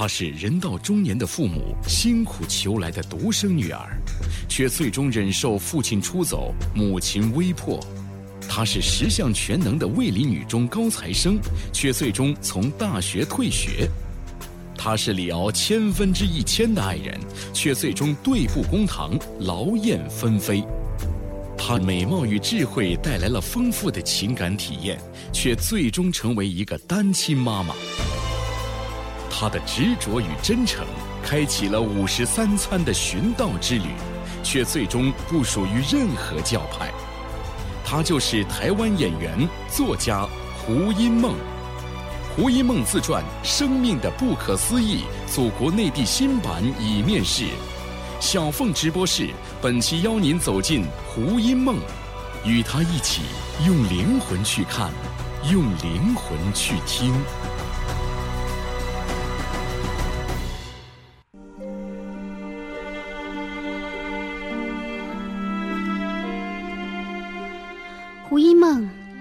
她是人到中年的父母辛苦求来的独生女儿，却最终忍受父亲出走、母亲危迫。她是十项全能的卫理女中高材生，却最终从大学退学。她是李敖千分之一千的爱人，却最终对簿公堂、劳燕分飞。她美貌与智慧带来了丰富的情感体验，却最终成为一个单亲妈妈。他的执着与真诚，开启了五十三餐的寻道之旅，却最终不属于任何教派。他就是台湾演员、作家胡因梦。胡因梦自传《生命的不可思议》，祖国内地新版已面世。小凤直播室本期邀您走进胡因梦，与他一起用灵魂去看，用灵魂去听。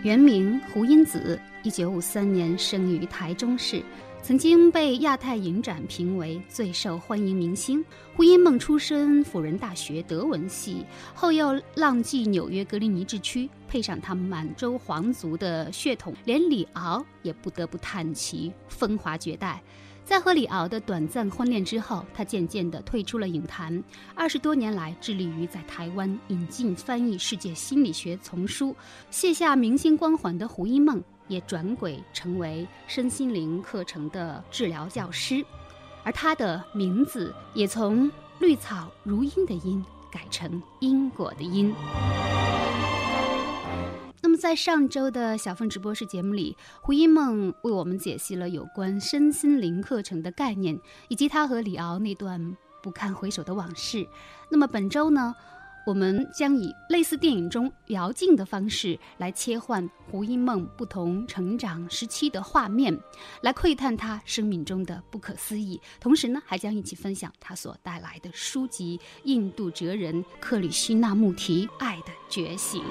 原名胡因子，一九五三年生于台中市，曾经被亚太影展评为最受欢迎明星。胡因梦出身辅仁大学德文系，后又浪迹纽约格林尼治区，配上他满洲皇族的血统，连李敖也不得不叹其风华绝代。在和李敖的短暂婚恋之后，他渐渐地退出了影坛。二十多年来，致力于在台湾引进翻译世界心理学丛书，卸下明星光环的胡因梦也转轨成为身心灵课程的治疗教师，而他的名字也从绿草如茵的茵改成因果的因。在上周的小凤直播室节目里，胡因梦为我们解析了有关身心灵课程的概念，以及他和李敖那段不堪回首的往事。那么本周呢，我们将以类似电影中摇镜的方式来切换胡因梦不同成长时期的画面，来窥探他生命中的不可思议。同时呢，还将一起分享他所带来的书籍《印度哲人克里希那穆提爱的觉醒》。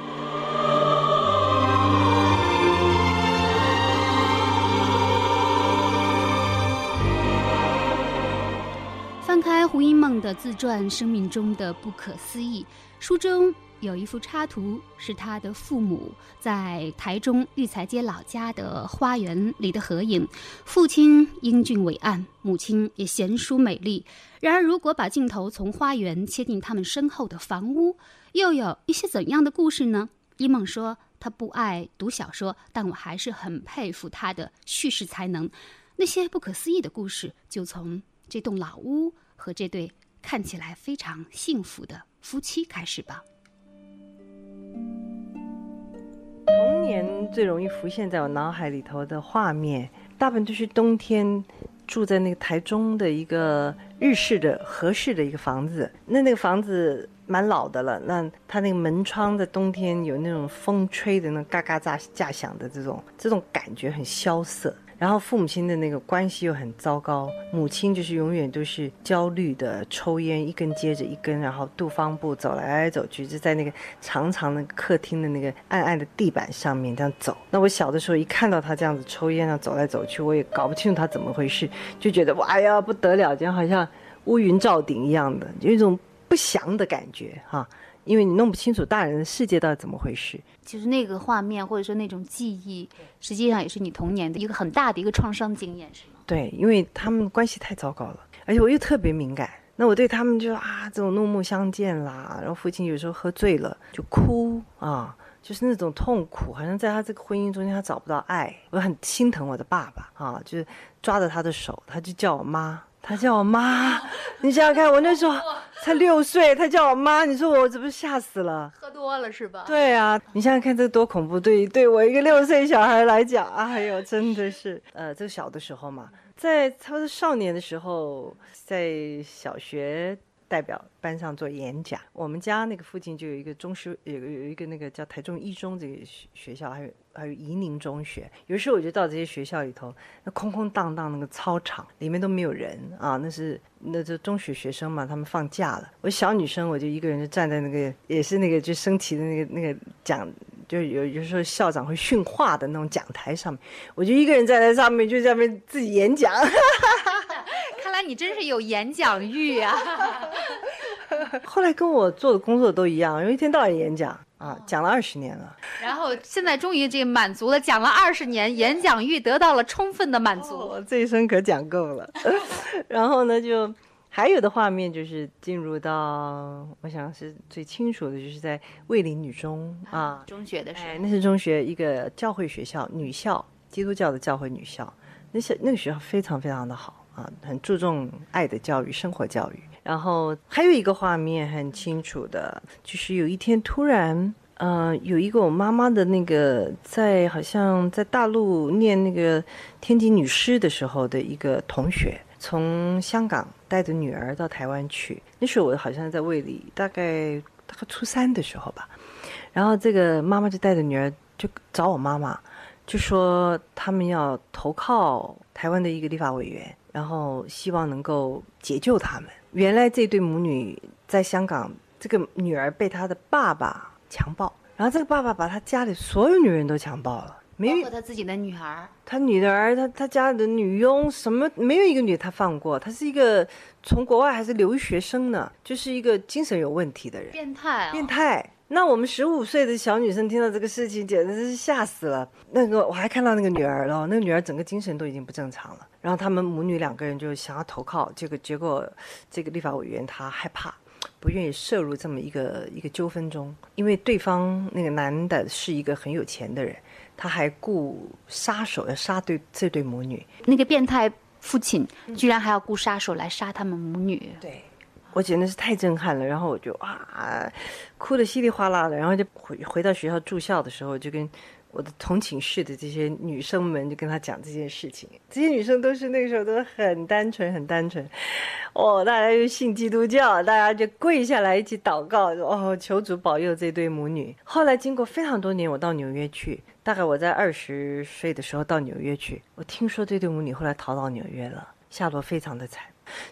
开胡因梦的自传《生命中的不可思议》，书中有一幅插图，是他的父母在台中育才街老家的花园里的合影。父亲英俊伟岸，母亲也贤淑美丽。然而，如果把镜头从花园切进他们身后的房屋，又有一些怎样的故事呢？一梦说他不爱读小说，但我还是很佩服他的叙事才能。那些不可思议的故事，就从这栋老屋和这对看起来非常幸福的夫妻开始吧。童年最容易浮现在我脑海里头的画面，大部分都是冬天住在那个台中的一个日式的合适的一个房子。那那个房子蛮老的了，那它那个门窗在冬天有那种风吹的那嘎嘎炸炸响的这种这种感觉很萧瑟。然后父母亲的那个关系又很糟糕，母亲就是永远都是焦虑的，抽烟一根接着一根，然后杜方步走来走去，就在那个长长的客厅的那个暗暗的地板上面这样走。那我小的时候一看到他这样子抽烟啊，走来走去，我也搞不清楚他怎么回事，就觉得哇呀不得了，这样好像乌云罩顶一样的，有一种不祥的感觉哈。因为你弄不清楚大人的世界到底怎么回事，就是那个画面或者说那种记忆，实际上也是你童年的一个很大的一个创伤经验，是吗？对，因为他们关系太糟糕了，而且我又特别敏感，那我对他们就啊这种怒目相见啦，然后父亲有时候喝醉了就哭啊，就是那种痛苦，好像在他这个婚姻中间他找不到爱，我很心疼我的爸爸啊，就是抓着他的手，他就叫我妈。他叫我妈，你想想看，我那时候才六岁，他叫我妈，你说我这不是吓死了？喝多了是吧？对啊，你想想看，这多恐怖！对对我一个六岁小孩来讲，哎呦，真的是，呃，这个小的时候嘛，在差不多少年的时候，在小学。代表班上做演讲。我们家那个附近就有一个中学，有有一个那个叫台中一中这个学校，还有还有宜宁中学。有时候我就到这些学校里头，那空空荡荡那个操场里面都没有人啊，那是那这中学学生嘛，他们放假了。我小女生，我就一个人就站在那个也是那个就升旗的那个那个讲，就有有时候校长会训话的那种讲台上面，我就一个人站在上面，就在那边自己演讲。看来你真是有演讲欲啊！后来跟我做的工作都一样，因为一天到晚演讲啊，讲了二十年了。然后现在终于这个满足了，讲了二十年，演讲欲得到了充分的满足。我这一生可讲够了。然后呢，就还有的画面就是进入到，我想是最清楚的，就是在卫林女中啊，中学的时候，那是中学一个教会学校，女校，基督教的教会女校。那些那个学校非常非常的好啊，很注重爱的教育、生活教育。然后还有一个画面很清楚的，就是有一天突然，呃，有一个我妈妈的那个在好像在大陆念那个天津女师的时候的一个同学，从香港带着女儿到台湾去。那时候我好像在卫里，大概大概初三的时候吧。然后这个妈妈就带着女儿就找我妈妈，就说他们要投靠台湾的一个立法委员，然后希望能够解救他们。原来这对母女在香港，这个女儿被她的爸爸强暴，然后这个爸爸把他家里所有女人都强暴了，没有他自己的女儿，他女儿，他他家里的女佣，什么没有一个女他放过，他是一个从国外还是留学生呢，就是一个精神有问题的人，变态，变态。那我们十五岁的小女生听到这个事情，简直是吓死了。那个我还看到那个女儿了，那个女儿整个精神都已经不正常了。然后他们母女两个人就想要投靠，这个结果这个立法委员他害怕，不愿意涉入这么一个 一个纠纷中，因为对方那个男的是一个很有钱的人，他还雇杀手要杀对这对母女。那个变态父亲居然还要雇杀手来杀他们母女。对。我简直是太震撼了，然后我就啊，哭得稀里哗啦的，然后就回回到学校住校的时候，就跟我的同寝室的这些女生们就跟他讲这件事情。这些女生都是那个时候都很单纯，很单纯。哦，大家就信基督教，大家就跪下来一起祷告，哦，求主保佑这对母女。后来经过非常多年，我到纽约去，大概我在二十岁的时候到纽约去，我听说这对母女后来逃到纽约了，下落非常的惨。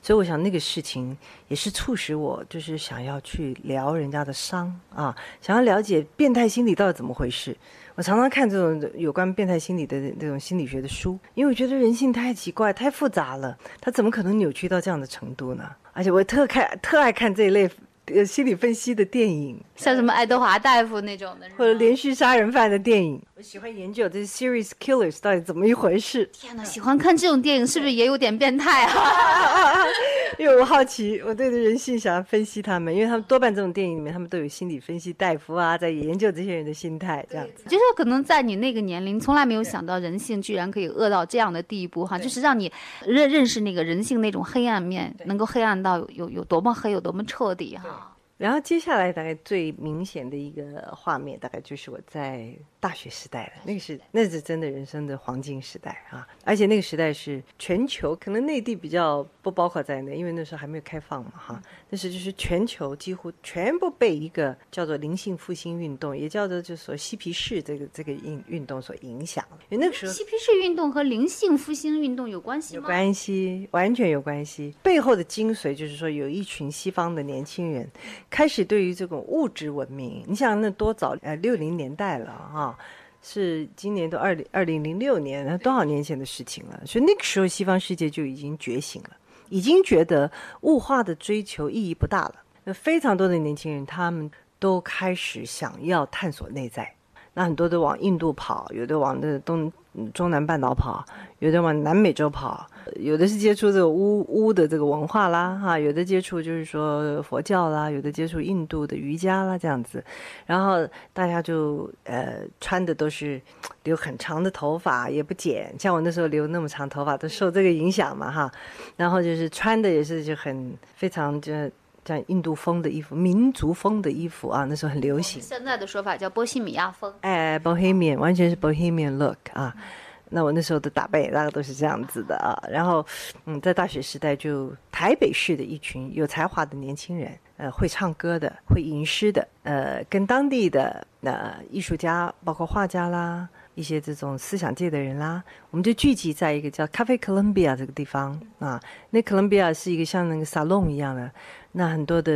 所以我想那个事情也是促使我，就是想要去聊人家的伤啊，想要了解变态心理到底怎么回事。我常常看这种有关变态心理的那种心理学的书，因为我觉得人性太奇怪、太复杂了，他怎么可能扭曲到这样的程度呢？而且我特看特爱看这一类。呃，心理分析的电影，像什么爱德华大夫那种的，或者连续杀人犯的电影，我喜欢研究这些 serious killers 到底怎么一回事。天哪，喜欢看这种电影是不是也有点变态啊？因为我好奇，我对人性想要分析他们，因为他们多半这种电影里面，他们都有心理分析大夫啊，在研究这些人的心态这样子。就是可能在你那个年龄，从来没有想到人性居然可以恶到这样的地步哈，就是让你认认识那个人性那种黑暗面，能够黑暗到有有多么黑，有多么彻底哈。然后接下来大概最明显的一个画面，大概就是我在大学时代了。那个是那是真的人生的黄金时代啊！而且那个时代是全球，可能内地比较不包括在内，因为那时候还没有开放嘛哈。但是就是全球几乎全部被一个叫做灵性复兴运动，也叫做就说嬉皮士这个这个运运动所影响了。因为那个时候嬉皮士运动和灵性复兴运动有关系吗？有关系，完全有关系。背后的精髓就是说，有一群西方的年轻人。开始对于这种物质文明，你想那多早？呃，六零年代了哈，是今年都二零二零零六年，那多少年前的事情了？所以那个时候西方世界就已经觉醒了，已经觉得物化的追求意义不大了。那非常多的年轻人，他们都开始想要探索内在。那很多都往印度跑，有的往那东中南半岛跑，有的往南美洲跑，有的是接触这个巫巫的这个文化啦，哈，有的接触就是说佛教啦，有的接触印度的瑜伽啦这样子，然后大家就呃穿的都是留很长的头发，也不剪，像我那时候留那么长头发都受这个影响嘛哈，然后就是穿的也是就很非常就。像印度风的衣服、民族风的衣服啊，那时候很流行。现在的说法叫波西米亚风。哎，Bohemian 完全是 Bohemian look 啊。那我那时候的打扮也大概都是这样子的啊。然后，嗯，在大学时代就台北市的一群有才华的年轻人，呃，会唱歌的、会吟诗的，呃，跟当地的呃艺术家，包括画家啦。一些这种思想界的人啦，我们就聚集在一个叫咖啡 Columbia 这个地方啊。那 Columbia 是一个像那个沙龙一样的，那很多的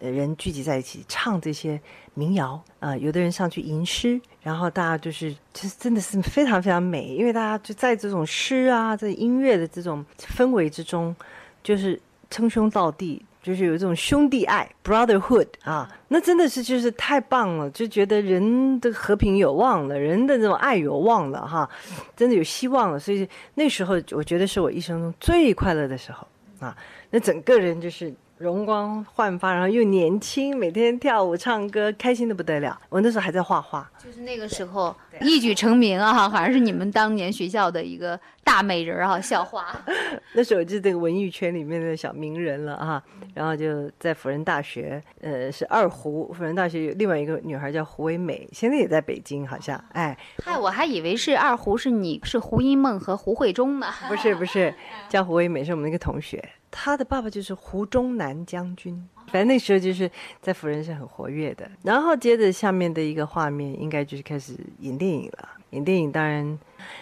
人聚集在一起唱这些民谣啊。有的人上去吟诗，然后大家就是其实真的是非常非常美，因为大家就在这种诗啊、这音乐的这种氛围之中，就是称兄道弟。就是有一种兄弟爱 （brotherhood） 啊，那真的是就是太棒了，就觉得人的和平有望了，人的这种爱有望了哈，真的有希望了。所以那时候我觉得是我一生中最快乐的时候啊，那整个人就是。容光焕发，然后又年轻，每天跳舞唱歌，开心的不得了。我那时候还在画画，就是那个时候一举成名啊，好像是你们当年学校的一个大美人啊，校花。那时候就是这个文艺圈里面的小名人了啊。然后就在辅仁大学，呃，是二胡。辅仁大学有另外一个女孩叫胡唯美，现在也在北京，好像。哎，嗨，我还以为是二胡是你是胡因梦和胡慧中呢。不是不是，叫胡唯美是我们那个同学。他的爸爸就是胡宗南将军，反正那时候就是在辅仁是很活跃的。然后接着下面的一个画面，应该就是开始演电影了。演电影当然，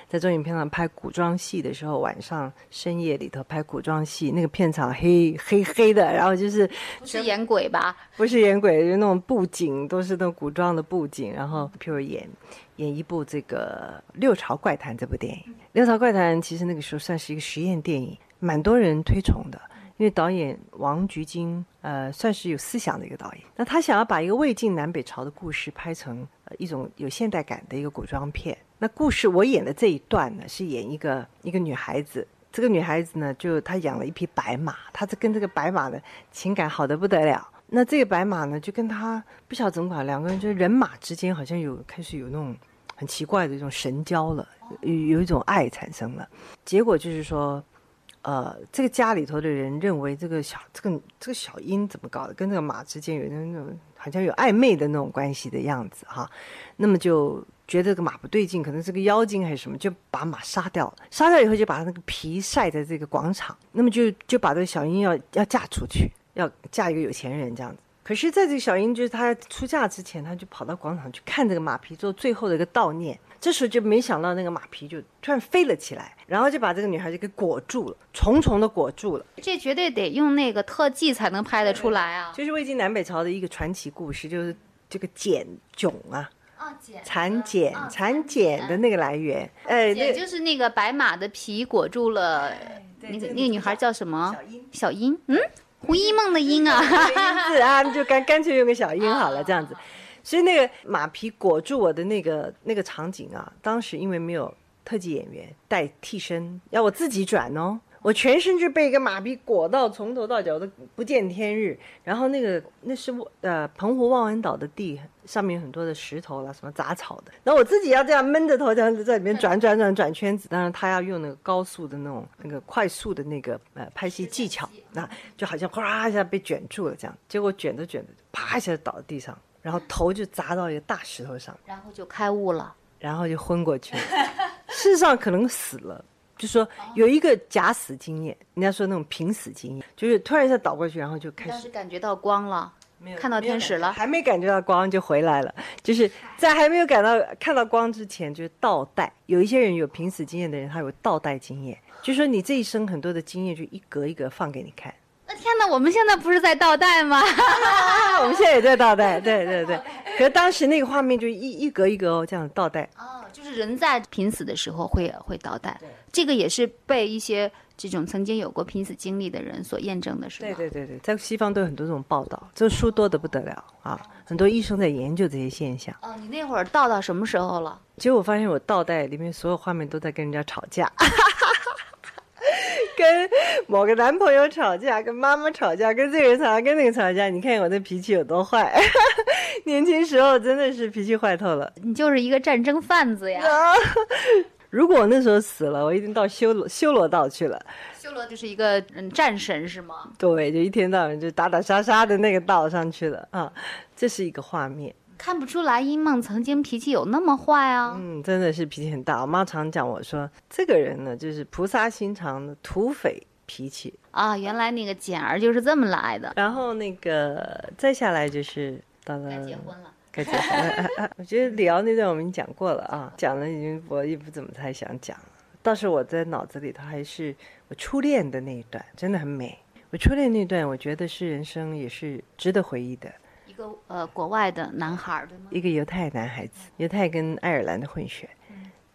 在中影片上拍古装戏的时候，晚上深夜里头拍古装戏，那个片场黑黑黑的，然后就是不是演鬼吧？不是演鬼，就那种布景都是那种古装的布景。然后譬如演演一部这个《六朝怪谈》这部电影，《六朝怪谈》其实那个时候算是一个实验电影。蛮多人推崇的，因为导演王菊金，呃，算是有思想的一个导演。那他想要把一个魏晋南北朝的故事拍成呃一种有现代感的一个古装片。那故事我演的这一段呢，是演一个一个女孩子。这个女孩子呢，就她养了一匹白马，她是跟这个白马的情感好的不得了。那这个白马呢，就跟她不晓得怎么搞，两个人就是人马之间好像有开始有那种很奇怪的一种神交了，有有一种爱产生了。结果就是说。呃，这个家里头的人认为这个小这个这个小英怎么搞的，跟这个马之间有那种好像有暧昧的那种关系的样子哈，那么就觉得这个马不对劲，可能是个妖精还是什么，就把马杀掉了。杀掉以后就把那个皮晒在这个广场，那么就就把这个小英要要嫁出去，要嫁一个有钱人这样子。可是在这个小英就是她出嫁之前，她就跑到广场去看这个马皮，做最后的一个悼念。这时候就没想到那个马皮就突然飞了起来，然后就把这个女孩就给裹住了，重重的裹住了。这绝对得用那个特技才能拍得出来啊！就是魏晋南北朝的一个传奇故事，就是这个茧囧啊，蚕茧蚕茧的那个来源。哎，也就是那个白马的皮裹住了那个那个女孩叫什么？小英。小英，嗯，胡一梦的英 啊，英字啊，就干干脆用个小英好了，这样子。所以那个马皮裹住我的那个那个场景啊，当时因为没有特技演员带替身，要我自己转哦，我全身就被一个马皮裹到从头到脚都不见天日。然后那个那是呃澎湖望安岛的地，上面很多的石头啦，什么杂草的。然后我自己要这样闷着头这样子在里面转转转转圈子。当然他要用那个高速的那种那个快速的那个呃拍戏技巧，那就好像哗一下被卷住了这样，结果卷着卷着啪一下倒在地上。然后头就砸到一个大石头上，然后就开悟了，然后就昏过去了。事实上可能死了，就说有一个假死经验，人家说那种濒死经验，就是突然一下倒过去，然后就开始感觉到光了，没有看到天使了，还没感觉到光就回来了。就是在还没有感到看到光之前，就是倒带。有一些人有濒死经验的人，他有倒带经验，就说你这一生很多的经验就一格一格放给你看。那天哪，我们现在不是在倒带吗？我们现在也在倒带，对对对。可是当时那个画面就一一格一格哦，这样倒带。哦，就是人在濒死的时候会会倒带。这个也是被一些这种曾经有过濒死经历的人所验证的，是吧？对对对对，在西方都有很多这种报道，这书多的不得了啊！很多医生在研究这些现象。哦，你那会儿倒到什么时候了？结果我发现我倒带里面所有画面都在跟人家吵架。跟某个男朋友吵架，跟妈妈吵架，跟这个人吵架，跟那个吵架。你看我的脾气有多坏，年轻时候真的是脾气坏透了。你就是一个战争贩子呀！如果我那时候死了，我一定到修罗修罗道去了。修罗就是一个嗯战神是吗？对，就一天到晚就打打杀杀的那个道上去了啊！这是一个画面。看不出来，英梦曾经脾气有那么坏啊！嗯，真的是脾气很大。我妈常讲我说，这个人呢，就是菩萨心肠的土匪脾气啊。原来那个简儿就是这么来的。然后那个再下来就是到了该结婚了，该结婚了。我觉得李敖那段我们已经讲过了啊，讲了已经我也不怎么太想讲了。倒是我在脑子里头还是我初恋的那一段，真的很美。我初恋那段，我觉得是人生也是值得回忆的。一个呃，国外的男孩对吗？一个犹太男孩子，犹太跟爱尔兰的混血，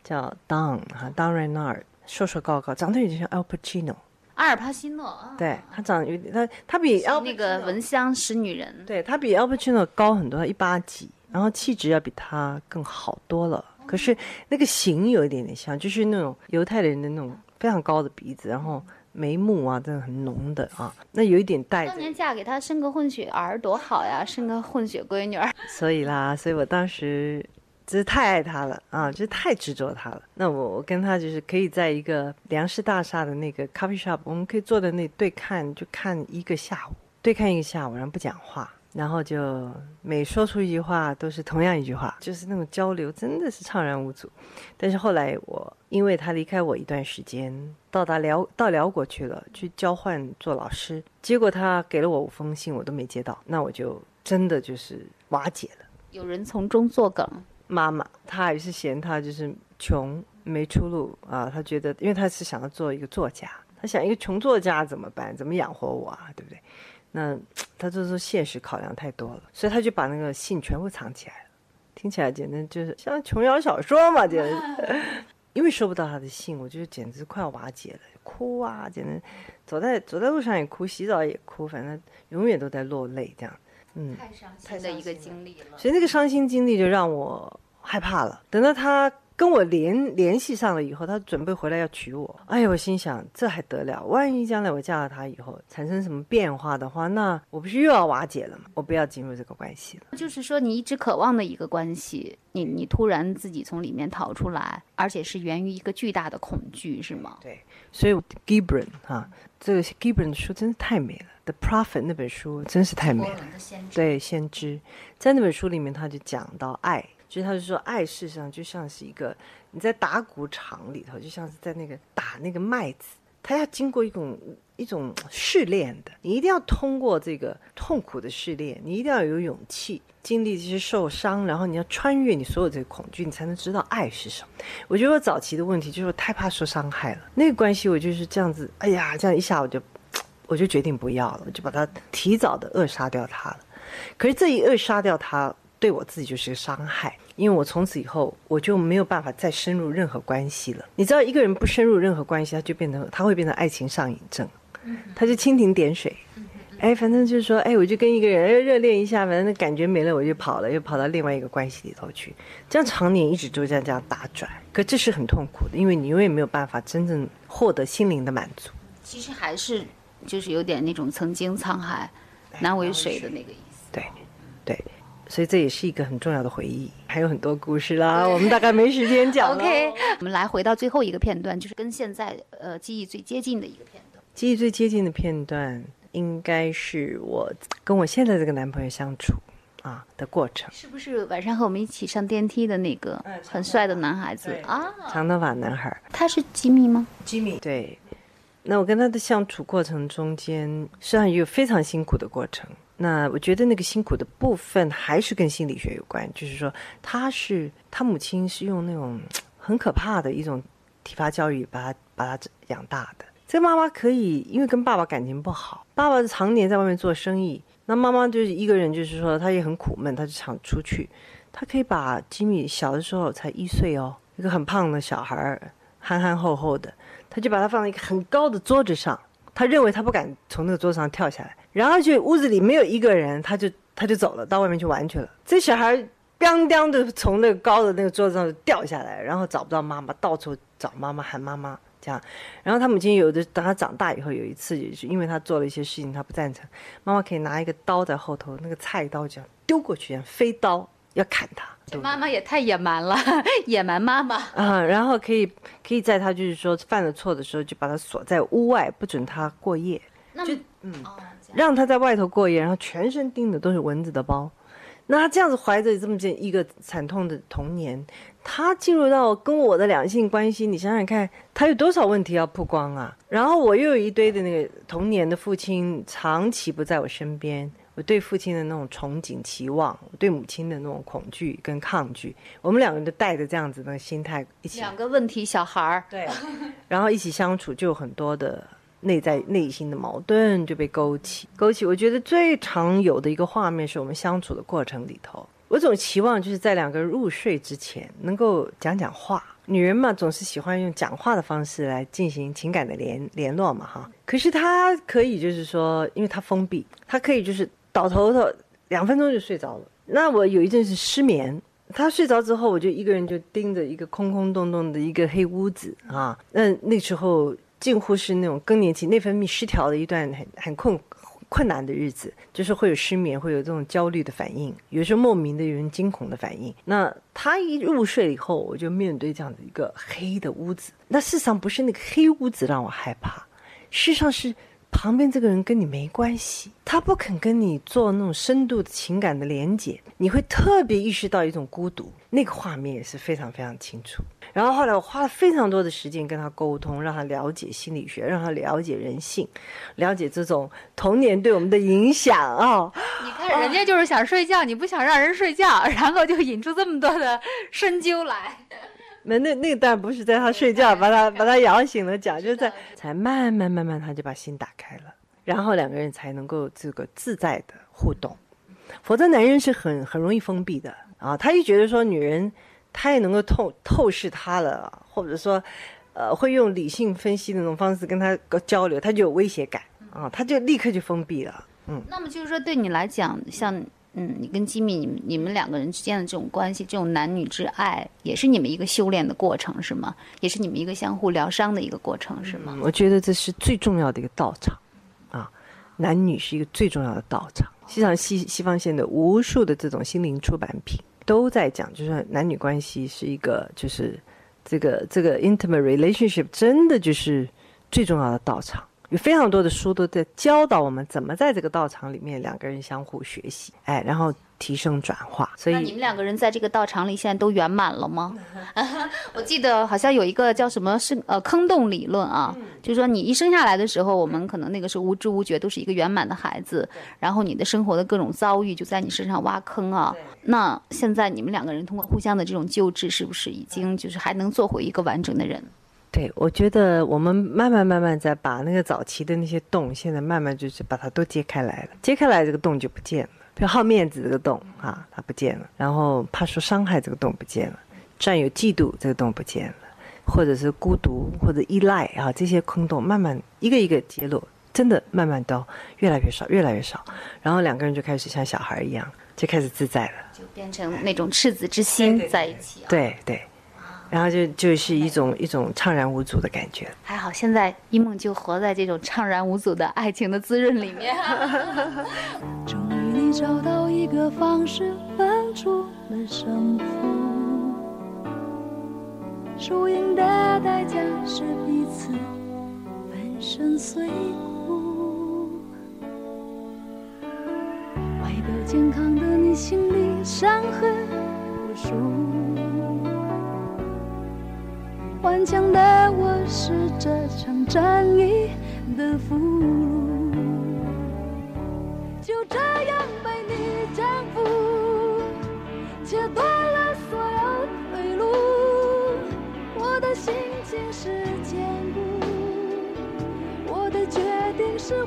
叫 Don 哈，Don Renard，瘦瘦高高，长得有点像 Al Pacino。阿尔帕西诺，啊对他长得有点，他他比那个闻香识女人，对他比 Al Pacino 高很多，一八几，然后气质要比他更好多了。可是那个型有一点点像，就是那种犹太人的那种非常高的鼻子，然后眉目啊，真的很浓的啊，那有一点带着，当年嫁给他生个混血儿多好呀，生个混血闺女儿。所以啦，所以我当时就是太爱他了啊，就是太执着他了。那我我跟他就是可以在一个粮食大厦的那个 coffee shop，我们可以坐在那对看，就看一个下午，对看一个下午，然后不讲话。然后就每说出一句话都是同样一句话，就是那种交流真的是怅然无阻。但是后来我因为他离开我一段时间，到达辽到辽国去了，去交换做老师，结果他给了我五封信，我都没接到，那我就真的就是瓦解了。有人从中作梗，妈妈，她还是嫌他就是穷没出路啊，他觉得，因为他是想要做一个作家，他想一个穷作家怎么办？怎么养活我啊？对不对？那 他就是现实考量太多了，所以他就把那个信全部藏起来了。听起来简直就是像琼瑶小说嘛，简直。因为收不到他的信，我就简直快要瓦解了，哭啊，简直走在走在路上也哭，洗澡也哭，反正永远都在落泪这样。嗯，太伤心的一个经历了。所以那个伤心经历就让我害怕了。等到他跟我联联系上了以后，他准备回来要娶我。哎呀，我心想这还得了？万一将来我嫁了他以后产生什么变化的话，那我不是又要瓦解了吗？我不要进入这个关系了。就是说，你一直渴望的一个关系，你你突然自己从里面逃出来，而且是源于一个巨大的恐惧，是吗？对，所以 Gibran 哈、这个 Gibran 的书真是太美了，《The Prophet》那本书真是太美了。对，先知，在那本书里面，他就讲到爱，就是他就说，爱事实上就像是一个你在打谷场里头，就像是在那个打那个麦子，它要经过一种一种试炼的，你一定要通过这个痛苦的试炼，你一定要有勇气，经历这些受伤，然后你要穿越你所有这个恐惧，你才能知道爱是什么。我觉得我早期的问题就是我太怕受伤害了，那个关系我就是这样子，哎呀，这样一下我就我就决定不要了，我就把它提早的扼杀掉它了。可是这一扼杀掉它，对我自己就是个伤害，因为我从此以后我就没有办法再深入任何关系了。你知道，一个人不深入任何关系，他就变成他会变成爱情上瘾症，他就蜻蜓点水。哎，反正就是说，哎，我就跟一个人哎热恋一下，反正那感觉没了，我就跑了，又跑到另外一个关系里头去，这样常年一直都这样这样打转。可这是很痛苦的，因为你永远没有办法真正获得心灵的满足。其实还是就是有点那种曾经沧海难为水的那个意思。对，对，所以这也是一个很重要的回忆，还有很多故事啦，我们大概没时间讲了。OK，我们来回到最后一个片段，就是跟现在呃记忆最接近的一个片段。记忆最接近的片段，应该是我跟我现在这个男朋友相处啊的过程。是不是晚上和我们一起上电梯的那个很帅的男孩子啊？长头发男孩他是吉米吗？Jimmy，对。那我跟他的相处过程中间，实际上也有非常辛苦的过程。那我觉得那个辛苦的部分还是跟心理学有关，就是说他是他母亲是用那种很可怕的一种体罚教育把他把他养大的。这个妈妈可以因为跟爸爸感情不好，爸爸常年在外面做生意，那妈妈就是一个人，就是说她也很苦闷，她就想出去。她可以把吉米小的时候才一岁哦，一个很胖的小孩儿，憨憨厚厚的，他就把它放在一个很高的桌子上，他认为他不敢从那个桌子上跳下来，然后就屋子里没有一个人，他就他就走了，到外面去玩去了。这小孩咣当的从那个高的那个桌子上掉下来，然后找不到妈妈，到处找妈妈喊妈妈这样。然后他母亲有的等他长大以后，有一次也是因为他做了一些事情，他不赞成，妈妈可以拿一个刀在后头，那个菜刀这样丢过去，像飞刀要砍他。对对妈妈也太野蛮了，野蛮妈妈。啊，然后可以可以在他就是说犯了错的时候，就把他锁在屋外，不准他过夜，那就嗯，哦，让他在外头过夜，然后全身叮的都是蚊子的包。那他这样子怀着这么件一个惨痛的童年，他进入到跟我的两性关系，你想想看，他有多少问题要曝光啊？然后我又有一堆的那个童年的父亲长期不在我身边，我对父亲的那种憧憬、期望，我对母亲的那种恐惧跟抗拒，我们两个人都带着这样子的心态一起两个问题小孩儿，对，然后一起相处，就有很多的内在内心的矛盾就被勾起。勾起，我觉得最常有的一个画面是我们相处的过程里头，我总期望就是在两个人入睡之前能够讲讲话。女人嘛，总是喜欢用讲话的方式来进行情感的联联络嘛，哈。可是她可以就是说，因为她封闭，她可以就是倒头头两分钟就睡着了。那我有一阵是失眠，他睡着之后，我就一个人就盯着一个空空洞洞的一个黑屋子啊。那那时候近乎是那种更年期内分泌失调的一段很很困。困难的日子，就是会有失眠，会有这种焦虑的反应，有时候莫名的有人惊恐的反应。那他一入睡以后，我就面对这样的一个黑的屋子。那事实上不是那个黑屋子让我害怕，事实上是。旁边这个人跟你没关系，他不肯跟你做那种深度的情感的连接，你会特别意识到一种孤独。那个画面也是非常非常清楚。然后后来我花了非常多的时间跟他沟通，让他了解心理学，让他了解人性，了解这种童年对我们的影响啊。你看人家就是想睡觉，你不想让人睡觉，然后就引出这么多的深究来。那那那当然不是在他睡觉把他把他 摇醒了讲，就是在才慢慢慢慢他就把心打开了，然后两个人才能够这个自在的互动，否则男人是很很容易封闭的啊。他一觉得说女人他也能够透透视他了，或者说呃会用理性分析的那种方式跟他交流，他就有威胁感啊，他就立刻就封闭了。嗯，那么就是说对你来讲，像。嗯，你跟吉米，你们你们两个人之间的这种关系，这种男女之爱，也是你们一个修炼的过程，是吗？也是你们一个相互疗伤的一个过程，是吗？我觉得这是最重要的一个道场，啊，男女是一个最重要的道场。实际上，西西方现的无数的这种心灵出版品都在讲，就是男女关系是一个，就是这个这个 intimate relationship，真的就是最重要的道场。有非常多的书都在教导我们怎么在这个道场里面两个人相互学习，哎，然后提升转化。所以你们两个人在这个道场里现在都圆满了吗？我记得好像有一个叫什么是呃坑洞理论啊，就是说你一生下来的时候，我们可能那个是无知无觉，都是一个圆满的孩子，然后你的生活的各种遭遇就在你身上挖坑啊。那现在你们两个人通过互相的这种救治，是不是已经就是还能做回一个完整的人？对，我觉得我们慢慢慢慢在把那个早期的那些洞，现在慢慢就是把它都揭开来了。揭开来这个洞就不见了，比如好面子这个洞啊，它不见了；然后怕受伤害这个洞不见了，占有嫉妒这个洞不见了，或者是孤独或者依赖啊这些空洞，慢慢一个一个揭露，真的慢慢都越来越少，越来越少。然后两个人就开始像小孩一样，就开始自在了，就变成那种赤子之心在一起。对对。然后就就是一种一种怅然无阻的感觉。还好，现在一梦就活在这种怅然无阻的爱情的滋润里面。终于你找到一个方式分出了胜负，输赢的代价是彼此粉身碎骨。外表健康的你，心里伤痕无数。顽强的我是这场战役的俘虏，就这样被你征服，切断了所有退路。我的心情是坚固，我的决定是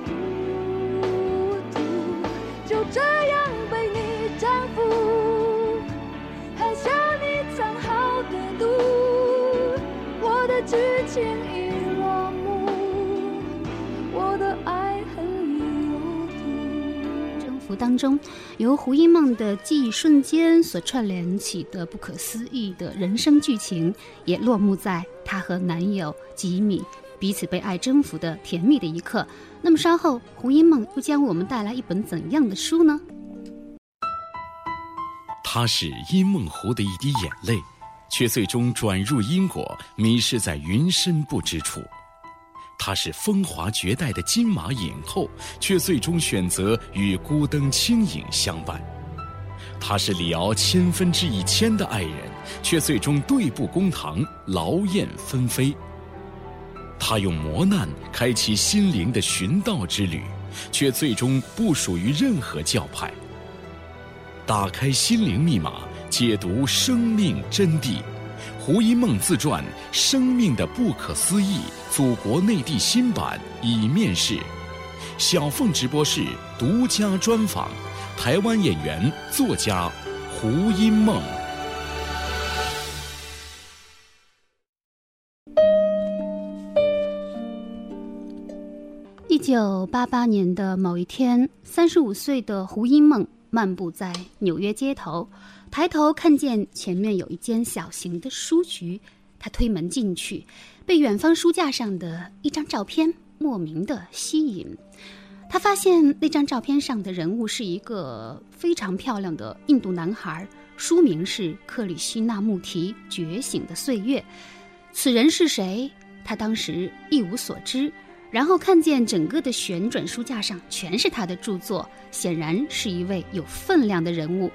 当中，由胡因梦的记忆瞬间所串联起的不可思议的人生剧情，也落幕在她和男友吉米彼此被爱征服的甜蜜的一刻。那么稍后，胡因梦又将我们带来一本怎样的书呢？它是殷梦湖的一滴眼泪。却最终转入因果，迷失在云深不知处。她是风华绝代的金马影后，却最终选择与孤灯清影相伴。她是李敖千分之一千的爱人，却最终对簿公堂，劳燕分飞。她用磨难开启心灵的寻道之旅，却最终不属于任何教派。打开心灵密码。解读生命真谛，胡因梦自传《生命的不可思议》祖国内地新版已面世，小凤直播室独家专访台湾演员作家胡因梦。一九八八年的某一天，三十五岁的胡因梦漫步在纽约街头，抬头看见前面有一间小型的书局，他推门进去，被远方书架上的一张照片莫名的吸引。他发现那张照片上的人物是一个非常漂亮的印度男孩，书名是克里希那穆提《觉醒的岁月》。此人是谁？他当时一无所知。然后看见整个的旋转书架上全是他的著作，显然是一位有分量的人物。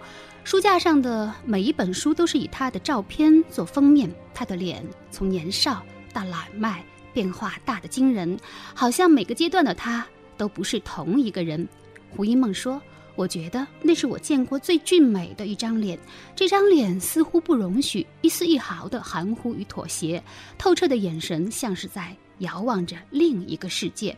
书架上的每一本书都是以他的照片做封面，他的脸从年少到老迈，变化大得惊人，好像每个阶段的他都不是同一个人。胡因梦说：“我觉得那是我见过最俊美的一张脸，这张脸似乎不容许一丝一毫的含糊与妥协，透彻的眼神像是在。”遥望着另一个世界，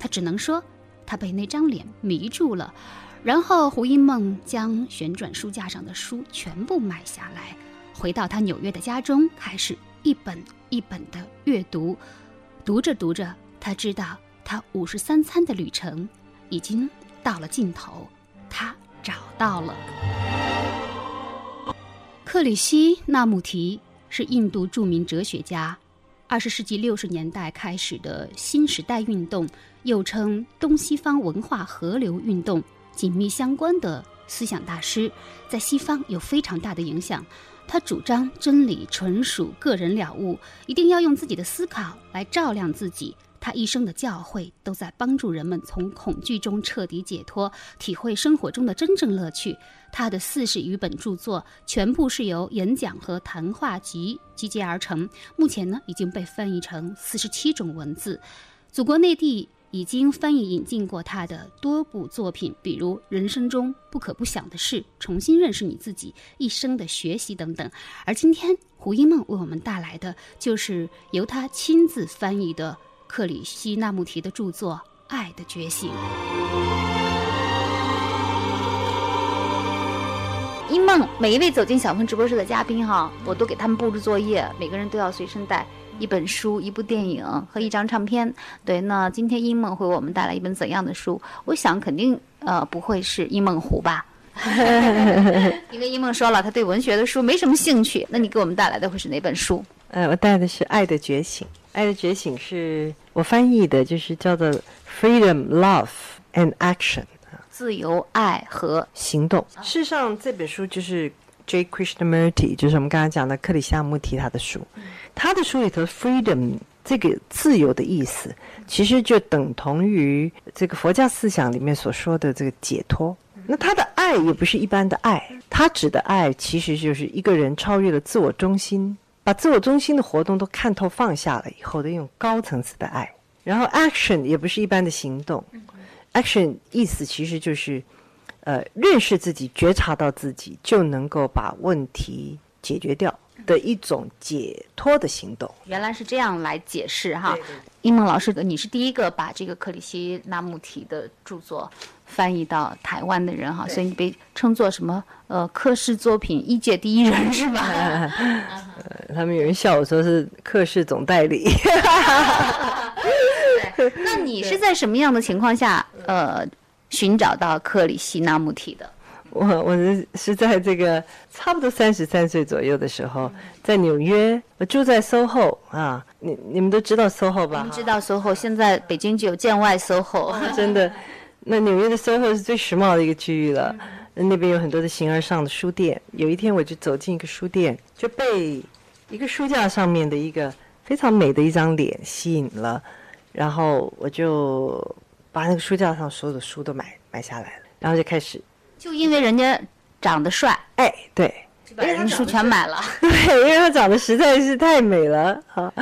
他只能说，他被那张脸迷住了。然后胡因梦将旋转书架上的书全部买下来，回到他纽约的家中，开始一本一本的阅读。读着读着，他知道他五十三餐的旅程已经到了尽头，他找到了。克里希那穆提是印度著名哲学家。二十世纪六十年代开始的新时代运动，又称东西方文化河流运动，紧密相关的思想大师，在西方有非常大的影响。他主张真理纯属个人了悟，一定要用自己的思考来照亮自己。他一生的教诲都在帮助人们从恐惧中彻底解脱，体会生活中的真正乐趣。他的四十余本著作全部是由演讲和谈话集集结而成，目前呢已经被翻译成四十七种文字。祖国内地已经翻译引进过他的多部作品，比如《人生中不可不想的事》《重新认识你自己》《一生的学习》等等。而今天胡一梦为我们带来的就是由他亲自翻译的。克里希那穆提的著作《爱的觉醒》。一梦，每一位走进小峰直播室的嘉宾哈，我都给他们布置作业，每个人都要随身带一本书、一部电影和一张唱片。对，那今天一梦会为我们带来一本怎样的书？我想肯定呃不会是《一梦湖》吧，因为一梦说了他对文学的书没什么兴趣。那你给我们带来的会是哪本书？呃，我带的是《爱的觉醒》。《爱的觉醒》是我翻译的，就是叫做 “Freedom, Love and Action”，自由、爱和行动。事实上，这本书就是 J. Krishnamurti，就是我们刚才讲的克里夏穆提他的书。他的书里头 “freedom” 这个自由的意思，其实就等同于这个佛教思想里面所说的这个解脱。那他的爱也不是一般的爱，他指的爱其实就是一个人超越了自我中心。把自我中心的活动都看透放下了以后的一种高层次的爱，然后 action 也不是一般的行动，action 意思其实就是，呃，认识自己、觉察到自己，就能够把问题解决掉的一种解脱的行动。原来是这样来解释哈，一梦老师，你是第一个把这个克里希那穆提的著作。翻译到台湾的人哈，所以你被称作什么？呃，科氏作品一届第一人是吧？他们有人笑我说是克氏总代理。那你是在什么样的情况下呃寻找到克里希那穆提的？我我是是在这个差不多三十三岁左右的时候，在纽约，我住在 SOHO 啊，你你们都知道 SOHO 吧？知道 SOHO，现在北京就有建外 SOHO，真的。那纽约的 SOHO 是最时髦的一个区域了，那边有很多的形而上的书店。有一天我就走进一个书店，就被一个书架上面的一个非常美的一张脸吸引了，然后我就把那个书架上所有的书都买买下来了，然后就开始。就因为人家长得帅，哎，对，就把人书全买了。对，因为他长得实在是太美了啊，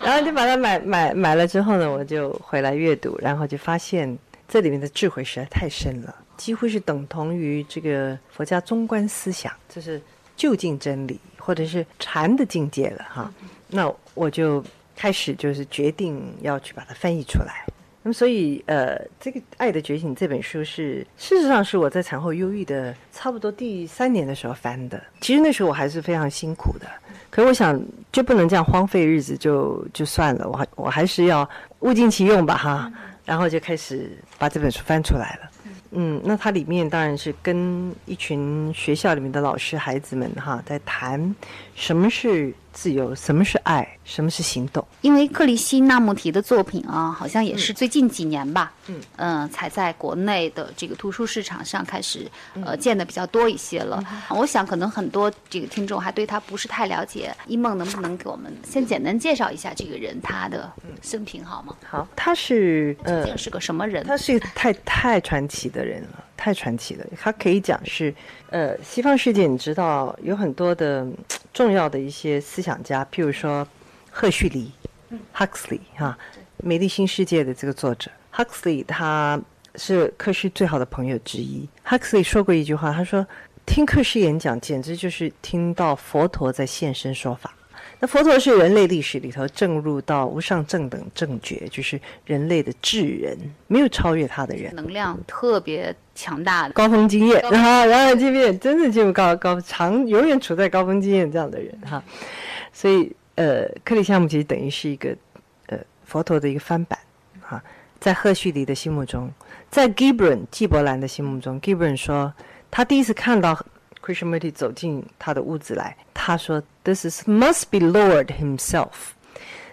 然后就把它买买买了之后呢，我就回来阅读，然后就发现。这里面的智慧实在太深了，几乎是等同于这个佛家中观思想，就是究竟真理或者是禅的境界了哈。那我就开始就是决定要去把它翻译出来，那么，所以呃，这个《爱的觉醒》这本书是事实上是我在产后忧郁的差不多第三年的时候翻的。其实那时候我还是非常辛苦的，可是我想就不能这样荒废日子就就算了，我还我还是要物尽其用吧哈。然后就开始把这本书翻出来了。嗯，那它里面当然是跟一群学校里面的老师、孩子们哈在谈什么是。自由，什么是爱？什么是行动？因为克里希那穆提的作品啊，好像也是最近几年吧，嗯嗯，才在国内的这个图书市场上开始呃见的比较多一些了。我想可能很多这个听众还对他不是太了解。一梦能不能给我们先简单介绍一下这个人他的生平好吗？好，他是呃是个什么人？他是一个太太传奇的人了，太传奇了。他可以讲是呃西方世界，你知道有很多的。重要的一些思想家，譬如说赫胥黎 （Huxley） 哈，《美丽新世界》的这个作者 Huxley，他是克氏最好的朋友之一。Huxley 说过一句话，他说：“听克氏演讲，简直就是听到佛陀在现身说法。”那佛陀是人类历史里头正入到无上正等正觉，就是人类的智人，没有超越他的人，能量特别强大的高峰经验，然后然后这边真的进入高高长，永远处在高峰经验这样的人哈。所以呃，克里夏姆其实等于是一个呃佛陀的一个翻版哈，在赫胥黎的心目中，在 Gibran 纪伯兰的心目中，Gibran 说他第一次看到。Krishnamurti 走进他的屋子来，他说：“This is must be Lord Himself。”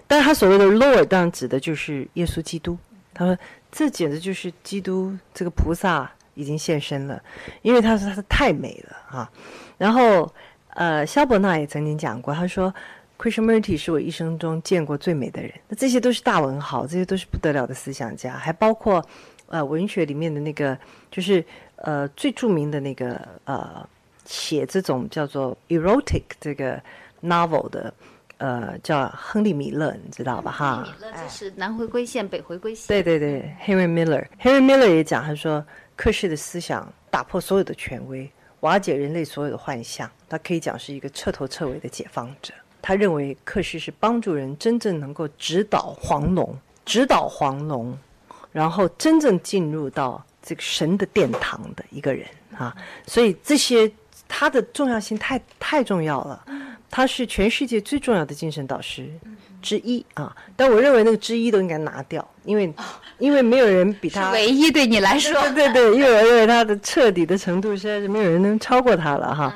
但他所谓的 Lord 当然指的就是耶稣基督。他说：“这简直就是基督这个菩萨已经现身了，因为他说他是太美了啊。”然后，呃，肖伯纳也曾经讲过，他说：“Krishnamurti 是我一生中见过最美的人。”那这些都是大文豪，这些都是不得了的思想家，还包括呃文学里面的那个，就是呃最著名的那个呃。写这种叫做 erotic 这个 novel 的，呃，叫亨利·米勒，你知道吧？哈，米勒这是南回归线、北回归线。对对对，Henry Miller，Henry Miller 也讲，他说，克氏的思想打破所有的权威，瓦解人类所有的幻象，他可以讲是一个彻头彻尾的解放者。他认为克氏是帮助人真正能够指导黄龙，指导黄龙，然后真正进入到这个神的殿堂的一个人啊。所以这些。他的重要性太太重要了，他是全世界最重要的精神导师之一啊！但我认为那个之一都应该拿掉，因为因为没有人比他唯一对你来说，对对对，因为我认为他的彻底的程度实在是没有人能超过他了哈。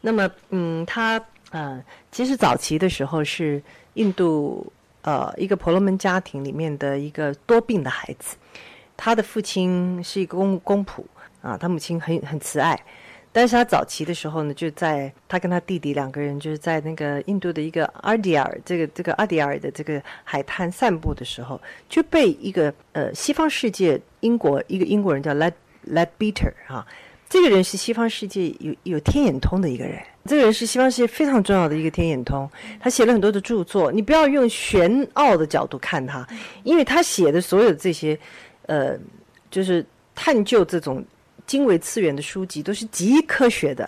那么嗯，他呃，其实早期的时候是印度呃一个婆罗门家庭里面的一个多病的孩子，他的父亲是一个公公仆啊，他母亲很很慈爱。但是他早期的时候呢，就在他跟他弟弟两个人就是在那个印度的一个阿迪尔这个这个阿迪尔的这个海滩散步的时候，就被一个呃西方世界英国一个英国人叫 Led Ledbeater 啊，这个人是西方世界有有天眼通的一个人，这个人是西方世界非常重要的一个天眼通，他写了很多的著作，你不要用玄奥的角度看他，因为他写的所有这些呃就是探究这种。经纬次元的书籍都是极科学的，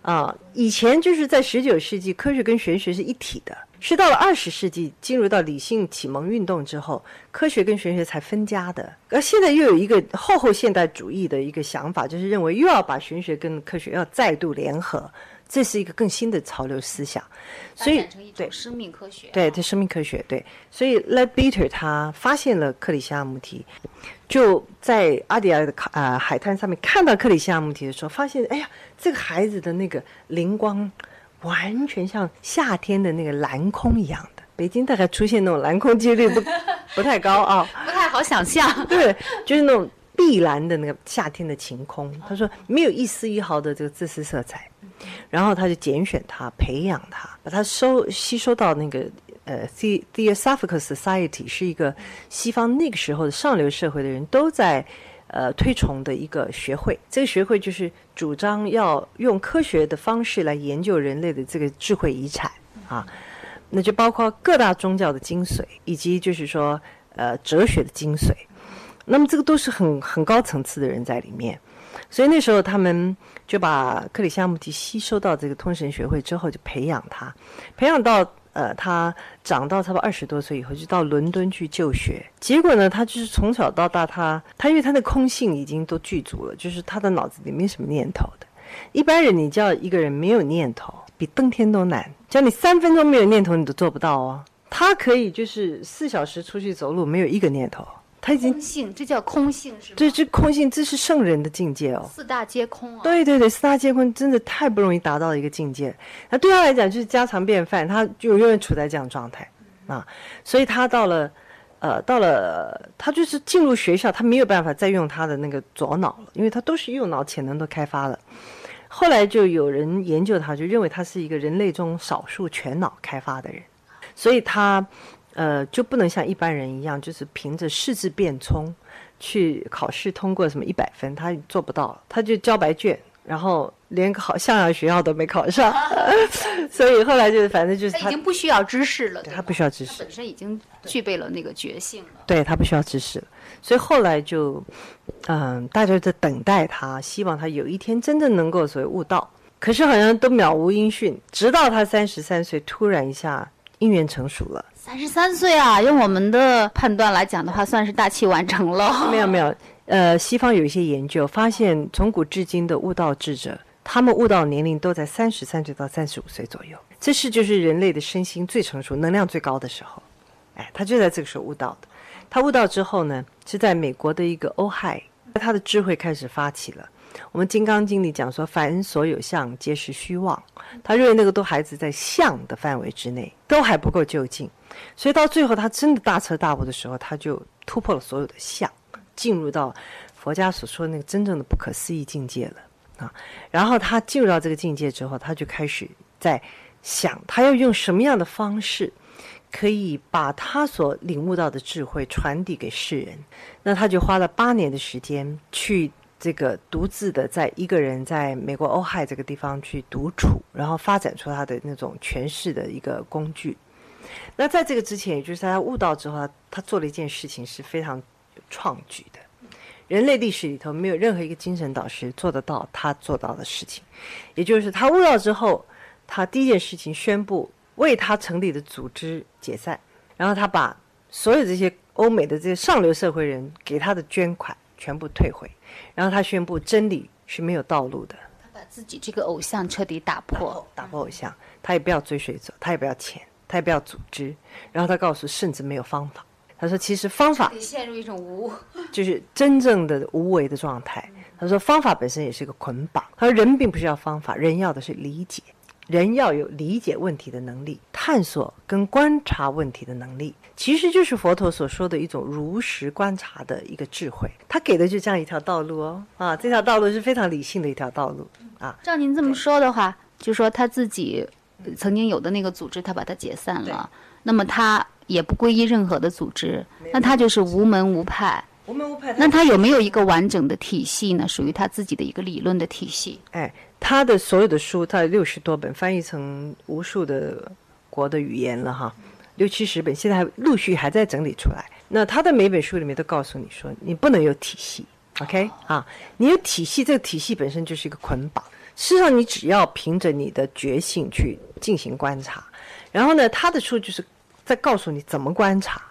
啊，以前就是在十九世纪，科学跟玄学是一体的，是到了二十世纪进入到理性启蒙运动之后，科学跟玄学才分家的。而现在又有一个厚厚现代主义的一个想法，就是认为又要把玄学跟科学要再度联合。这是一个更新的潮流思想，所以对生命科学，对对生命科学，对，所以 Ledbeater 他发现了克里希亚穆提，就在阿迪尔的啊海滩上面看到克里希亚穆提的时候，发现哎呀，这个孩子的那个灵光完全像夏天的那个蓝空一样的。北京大概出现那种蓝空几率不不太高啊，不 太好想象。对，就是那种碧蓝的那个夏天的晴空。他说没有一丝一毫的这个自私色彩。然后他就拣选他，培养他，把他收吸收到那个呃，The Theosophical Society 是一个西方那个时候的上流社会的人都在呃推崇的一个学会。这个学会就是主张要用科学的方式来研究人类的这个智慧遗产啊，那就包括各大宗教的精髓，以及就是说呃哲学的精髓。那么这个都是很很高层次的人在里面。所以那时候他们就把克里希那穆提吸收到这个通神学会之后，就培养他，培养到呃，他长到差不多二十多岁以后，就到伦敦去就学。结果呢，他就是从小到大，他他因为他的空性已经都具足了，就是他的脑子里没什么念头的。一般人你叫一个人没有念头，比登天都难。叫你三分钟没有念头，你都做不到哦。他可以就是四小时出去走路，没有一个念头。他已经空性，这叫空性是吗？这这空性，这是圣人的境界哦。四大皆空啊。对对对，四大皆空真的太不容易达到一个境界。那对他来讲就是家常便饭，他就永远处在这样状态啊。所以他到了，呃，到了他就是进入学校，他没有办法再用他的那个左脑了，因为他都是右脑潜能都开发了。后来就有人研究他，就认为他是一个人类中少数全脑开发的人，所以他。呃，就不能像一般人一样，就是凭着试字变聪去考试通过什么一百分，他做不到，他就交白卷，然后连个好像样学校都没考上，所以后来就是反正就是他已经不需要知识了，他不需要知识，本身已经具备了那个觉性了，对他不需要知识了，所以后来就，嗯，大家在等待他，希望他有一天真正能够所谓悟道，可是好像都渺无音讯，直到他三十三岁，突然一下因缘成熟了。三十三岁啊，用我们的判断来讲的话，算是大器晚成了。没有没有，呃，西方有一些研究发现，从古至今的悟道智者，他们悟道年龄都在三十三岁到三十五岁左右。这是就是人类的身心最成熟、能量最高的时候。哎，他就在这个时候悟道的。他悟道之后呢，是在美国的一个欧亥，他的智慧开始发起了。我们《金刚经》里讲说，凡所有相，皆是虚妄。他认为那个都还是在相的范围之内，都还不够就近。所以到最后，他真的大彻大悟的时候，他就突破了所有的相，进入到佛家所说的那个真正的不可思议境界了啊。然后他进入到这个境界之后，他就开始在想，他要用什么样的方式，可以把他所领悟到的智慧传递给世人。那他就花了八年的时间去。这个独自的在一个人在美国欧亥这个地方去独处，然后发展出他的那种诠释的一个工具。那在这个之前，也就是在他悟道之后，他做了一件事情是非常创举的。人类历史里头没有任何一个精神导师做得到他做到的事情，也就是他悟道之后，他第一件事情宣布为他成立的组织解散，然后他把所有这些欧美的这些上流社会人给他的捐款全部退回。然后他宣布真理是没有道路的。他把自己这个偶像彻底打破，打破偶像，他也不要追随者，他也不要钱，他也不要组织。然后他告诉，甚至没有方法。他说，其实方法陷入一种无，就是真正的无为的状态。他说，方法本身也是一个捆绑。他说，人并不是要方法，人要的是理解。人要有理解问题的能力，探索跟观察问题的能力，其实就是佛陀所说的一种如实观察的一个智慧。他给的就这样一条道路哦，啊，这条道路是非常理性的一条道路啊。照您这么说的话，就说他自己曾经有的那个组织，他把它解散了，那么他也不皈依任何的组织，那他就是无门无派。无门无派。那他有没有一个完整的体系呢？属于他自己的一个理论的体系？哎。他的所有的书，他六十多本，翻译成无数的国的语言了哈，六七十本，现在还陆续还在整理出来。那他的每本书里面都告诉你说，你不能有体系，OK 啊？你有体系，这个体系本身就是一个捆绑。事实上，你只要凭着你的觉性去进行观察，然后呢，他的书就是在告诉你怎么观察。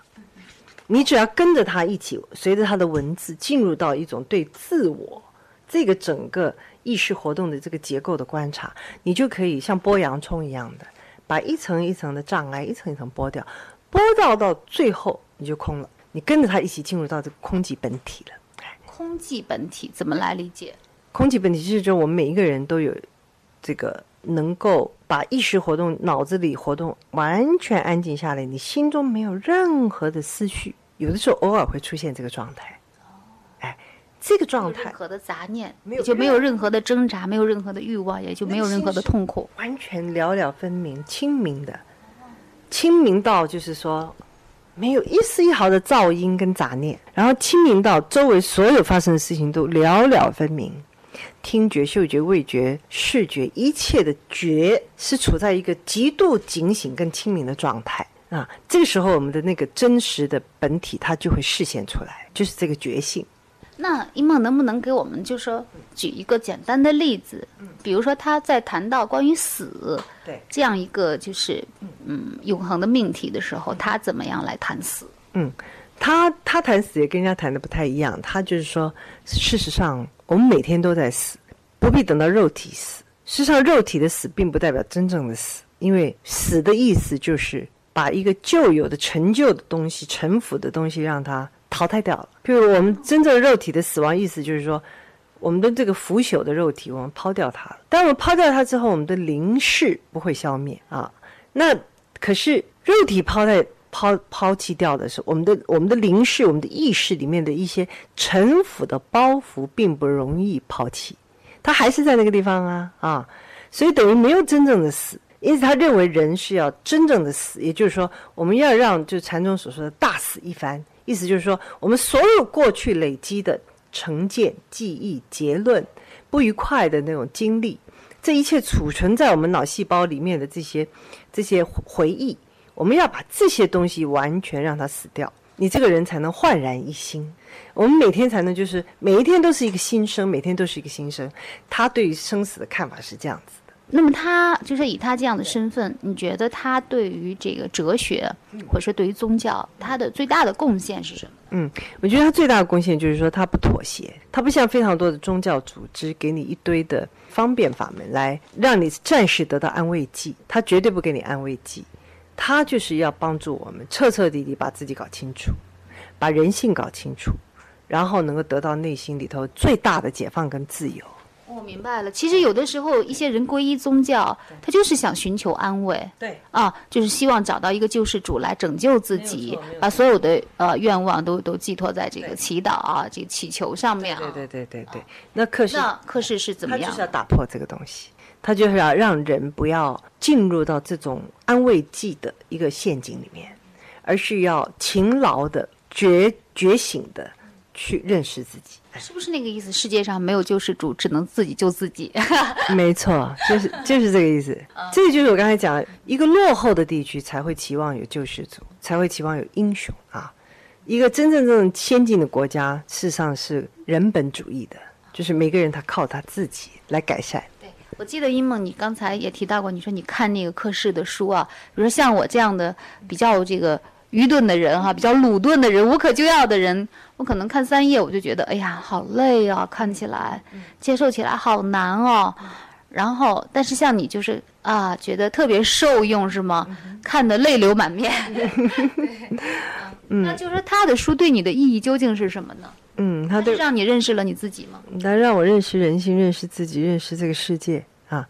你只要跟着他一起，随着他的文字进入到一种对自我这个整个。意识活动的这个结构的观察，你就可以像剥洋葱一样的，把一层一层的障碍一层一层剥掉，剥到到最后你就空了，你跟着它一起进入到这个空寂本体了。空寂本体怎么来理解？空寂本体就是说，我们每一个人都有这个能够把意识活动、脑子里活动完全安静下来，你心中没有任何的思绪，有的时候偶尔会出现这个状态。这个状态，任何的杂念，也就没有任何的挣扎，没有任何的欲望，也就没有任何的痛苦，完全了了分明，清明的，清明到就是说，没有一丝一毫的噪音跟杂念，然后清明到周围所有发生的事情都了了分明，听觉、嗅觉、味觉、视觉，一切的觉是处在一个极度警醒跟清明的状态啊。这个时候，我们的那个真实的本体，它就会示现出来，就是这个觉性。那一梦能不能给我们就说举一个简单的例子？比如说他在谈到关于死对，这样一个就是嗯永恒的命题的时候，他怎么样来谈死？嗯，他他谈死也跟人家谈的不太一样，他就是说，事实上我们每天都在死，不必等到肉体死。事实上，肉体的死并不代表真正的死，因为死的意思就是把一个旧有的陈旧的东西、陈腐的东西让它淘汰掉了。譬如我们真正肉体的死亡，意思就是说，我们的这个腐朽的肉体，我们抛掉它了。当我们抛掉它之后，我们的灵视不会消灭啊。那可是肉体抛在抛抛弃掉的时候我们的我们的灵视，我们的意识里面的一些陈腐的包袱，并不容易抛弃，它还是在那个地方啊啊，所以等于没有真正的死。因此，他认为人是要真正的死，也就是说，我们要让就禅宗所说的大死一番，意思就是说，我们所有过去累积的成见、记忆、结论、不愉快的那种经历，这一切储存在我们脑细胞里面的这些这些回忆，我们要把这些东西完全让它死掉，你这个人才能焕然一新。我们每天才能就是每一天都是一个新生，每天都是一个新生。他对于生死的看法是这样子。那么他就是以他这样的身份，你觉得他对于这个哲学，或者说对于宗教，他的最大的贡献是什么？嗯，我觉得他最大的贡献就是说他不妥协，他不像非常多的宗教组织给你一堆的方便法门来让你暂时得到安慰剂，他绝对不给你安慰剂，他就是要帮助我们彻彻底底把自己搞清楚，把人性搞清楚，然后能够得到内心里头最大的解放跟自由。我明白了，其实有的时候一些人皈依宗教，他就是想寻求安慰对，啊，就是希望找到一个救世主来拯救自己把所有的呃愿望都都寄托在这个祈祷啊、这个祈求上面啊。对对对对对。那可是那可是是怎么样他就是？要打破这个东西，他就是要让人不要进入到这种安慰剂的一个陷阱里面，而是要勤劳的、觉觉醒的去认识自己。是不是那个意思？世界上没有救世主，只能自己救自己。没错，就是 就是这个意思。这个就是我刚才讲的，一个落后的地区才会期望有救世主，才会期望有英雄啊。一个真正这种先进的国家，事实上是人本主义的，就是每个人他靠他自己来改善。对，我记得一梦，你刚才也提到过，你说你看那个科氏的书啊，比如说像我这样的比较这个愚钝的人哈、比较鲁钝的人、无可救药的人，我可能看三页我就觉得，哎呀，好累啊，看起来接受起来好难哦。然后，但是像你就是啊，觉得特别受用是吗？看得泪流满面。嗯，那就是说他的书对你的意义究竟是什么呢？嗯，他对他是让你认识了你自己吗？来让我认识人性，认识自己，认识这个世界啊！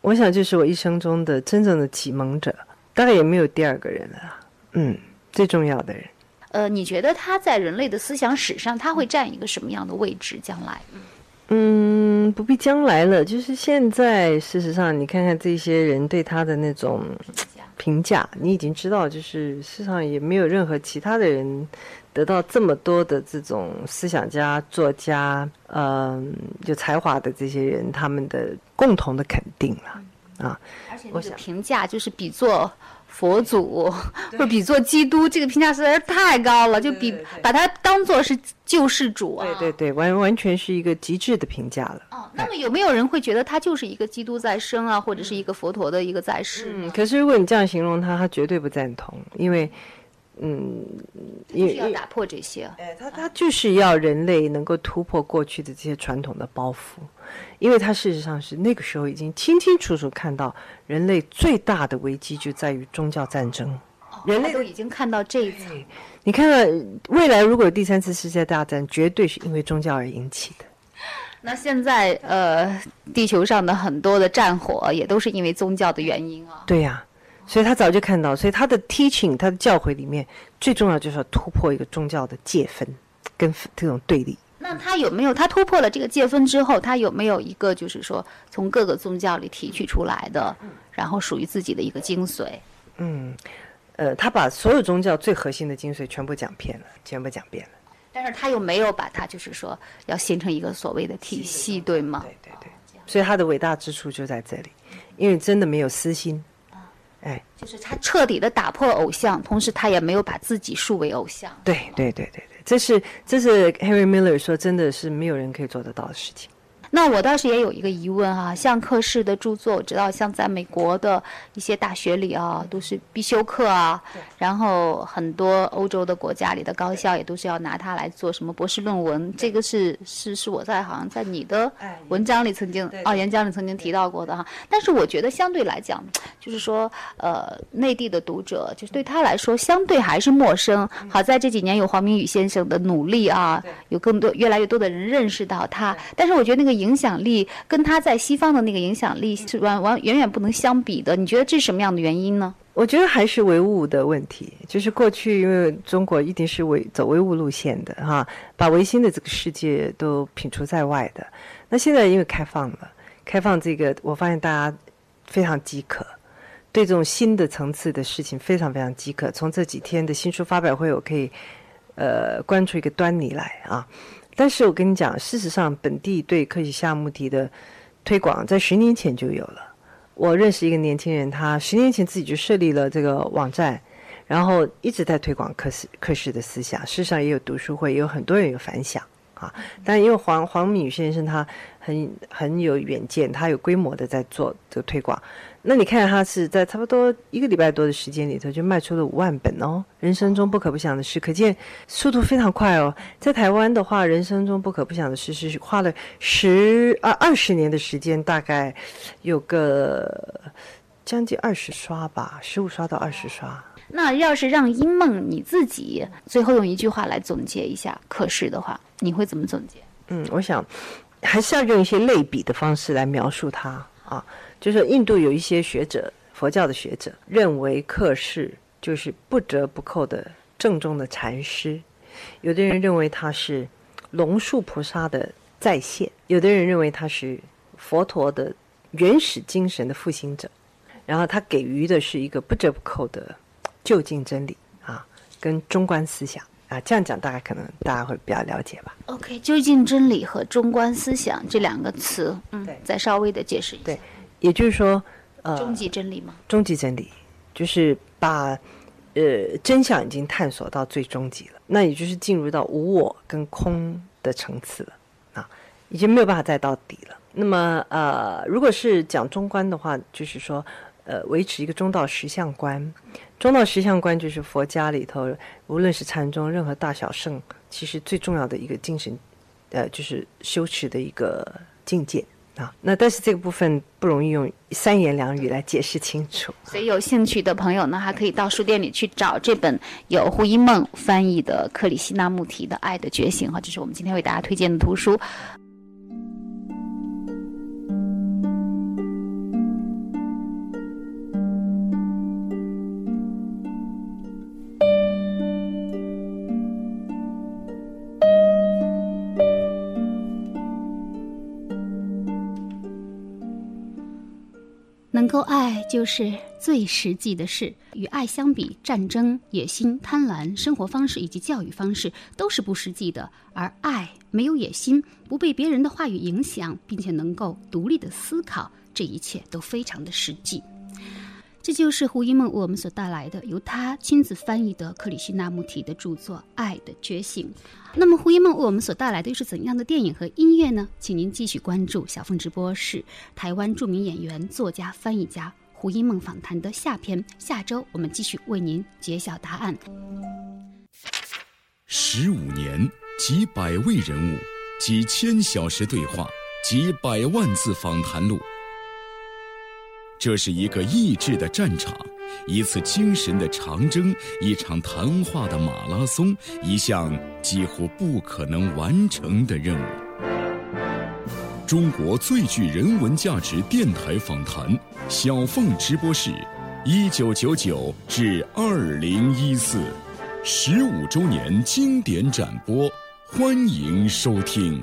我想这是我一生中的真正的启蒙者，大概也没有第二个人了。嗯，最重要的人。呃，你觉得他在人类的思想史上，他会占一个什么样的位置？将来？嗯，不必将来了，就是现在。事实上，你看看这些人对他的那种评价，你已经知道，就是世上也没有任何其他的人得到这么多的这种思想家、作家，嗯、有才华的这些人，他们的共同的肯定了啊。而且那个我想评价就是比作佛祖或者比作基督，这个评价实在是太高了，就比把他当做是救世主啊。对对对，完完全是一个极致的评价了。哦，那么有没有人会觉得他就是一个基督在生啊，或者是一个佛陀的一个在世嗯，可是如果你这样形容他，他绝对不赞同，因为，嗯，因为就是要打破这些。哎，他他就是要人类能够突破过去的这些传统的包袱，因为他事实上是那个时候已经清清楚楚看到人类最大的危机就在于宗教战争。人类都已经看到这一层。你看看未来如果有第三次世界大战，绝对是因为宗教而引起的。那现在呃，地球上的很多的战火也都是因为宗教的原因啊。对呀、所以他早就看到，所以他的 teaching，他的教诲里面最重要就是要突破一个宗教的界分跟这种对立。那他有没有他突破了这个界分之后，他有没有一个就是说从各个宗教里提取出来的，然后属于自己的一个精髓？嗯，呃，他把所有宗教最核心的精髓全部讲遍了，全部讲遍了。但是他又没有把它就是说要形成一个所谓的体系，对吗？对对对，所以他的伟大之处就在这里，因为真的没有私心。哎，就是他彻底的打破偶像，同时他也没有把自己树为偶像。对对对对对这是这是 Harry Miller 说，真的是没有人可以做得到的事情。那我倒是也有一个疑问哈、像克氏的著作，我知道像在美国的一些大学里啊，都是必修课啊，然后很多欧洲的国家里的高校也都是要拿它来做什么博士论文，这个是是是我在好像在你的哎文章里曾经对哦演讲里曾经提到过的哈。但是我觉得相对来讲，就是说呃内地的读者，就是对他来说相对还是陌生。好在这几年有黄明宇先生的努力啊，有更多越来越多的人认识到他，但是我觉得那个影响力跟他在西方的那个影响力是完完远远不能相比的。你觉得这是什么样的原因呢？我觉得还是唯物的问题，就是过去因为中国一定是唯走唯物路线的哈，把唯心的这个世界都摒除在外的。那现在因为开放了，开放这个，我发现大家非常饥渴，对这种新的层次的事情非常非常饥渴。从这几天的新书发表会，我可以呃观出一个端倪来啊。但是我跟你讲，事实上本地对科学项目题的推广在十年前就有了。我认识一个年轻人，他十年前自己就设立了这个网站，然后一直在推广科斯科氏的思想。事实上也有读书会，也有很多人有反响啊。但因为黄黄敏先生他很很有远见，他有规模的在做这个推广。那你看他是在差不多一个礼拜多的时间里头就卖出了五万本哦，人生中不可不想的事，可见速度非常快哦。在台湾的话，人生中不可不想的事是花了十二二十年的时间，大概有个将近二十刷吧，十五刷到二十刷。那要是让英梦你自己最后用一句话来总结一下可是的话，你会怎么总结？嗯，我想还是要用一些类比的方式来描述它啊。就是印度有一些学者，佛教的学者认为克氏就是不折不扣的正宗的禅师，有的人认为他是龙树菩萨的再现，有的人认为他是佛陀的原始精神的复兴者，然后他给予的是一个不折不扣的就近真理啊，跟中观思想啊，这样讲大概可能大家会比较了解吧。OK，究竟真理和中观思想这两个词，嗯对，再稍微的解释一下。对也就是说，呃，终极真理吗？终极真理，就是把呃真相已经探索到最终极了，那也就是进入到无我跟空的层次了啊，已经没有办法再到底了。那么呃，如果是讲中观的话，就是说呃维持一个中道实相观，中道实相观就是佛家里头无论是禅宗任何大小圣，其实最重要的一个精神，呃，就是修持的一个境界。啊，那但是这个部分不容易用三言两语来解释清楚。所以有兴趣的朋友呢，还可以到书店里去找这本由胡一梦翻译的克里希那穆提的《爱的觉醒》哈，这是我们今天为大家推荐的图书。够爱就是最实际的事。与爱相比，战争、野心、贪婪、生活方式以及教育方式都是不实际的。而爱没有野心，不被别人的话语影响，并且能够独立的思考，这一切都非常的实际。这就是胡一梦为我们所带来的由他亲自翻译的克里希那穆提的著作《爱的觉醒》。那么，胡一梦为我们所带来的又是怎样的电影和音乐呢？请您继续关注小凤直播室，台湾著名演员、作家、翻译家胡一梦访谈的下篇。下周我们继续为您揭晓答案。十五年，几百位人物，几千小时对话，几百万字访谈录。这是一个意志的战场，一次精神的长征，一场谈话的马拉松，一项几乎不可能完成的任务。中国最具人文价值电台访谈，小凤直播室，一九九九至二零一四，十五周年经典展播，欢迎收听。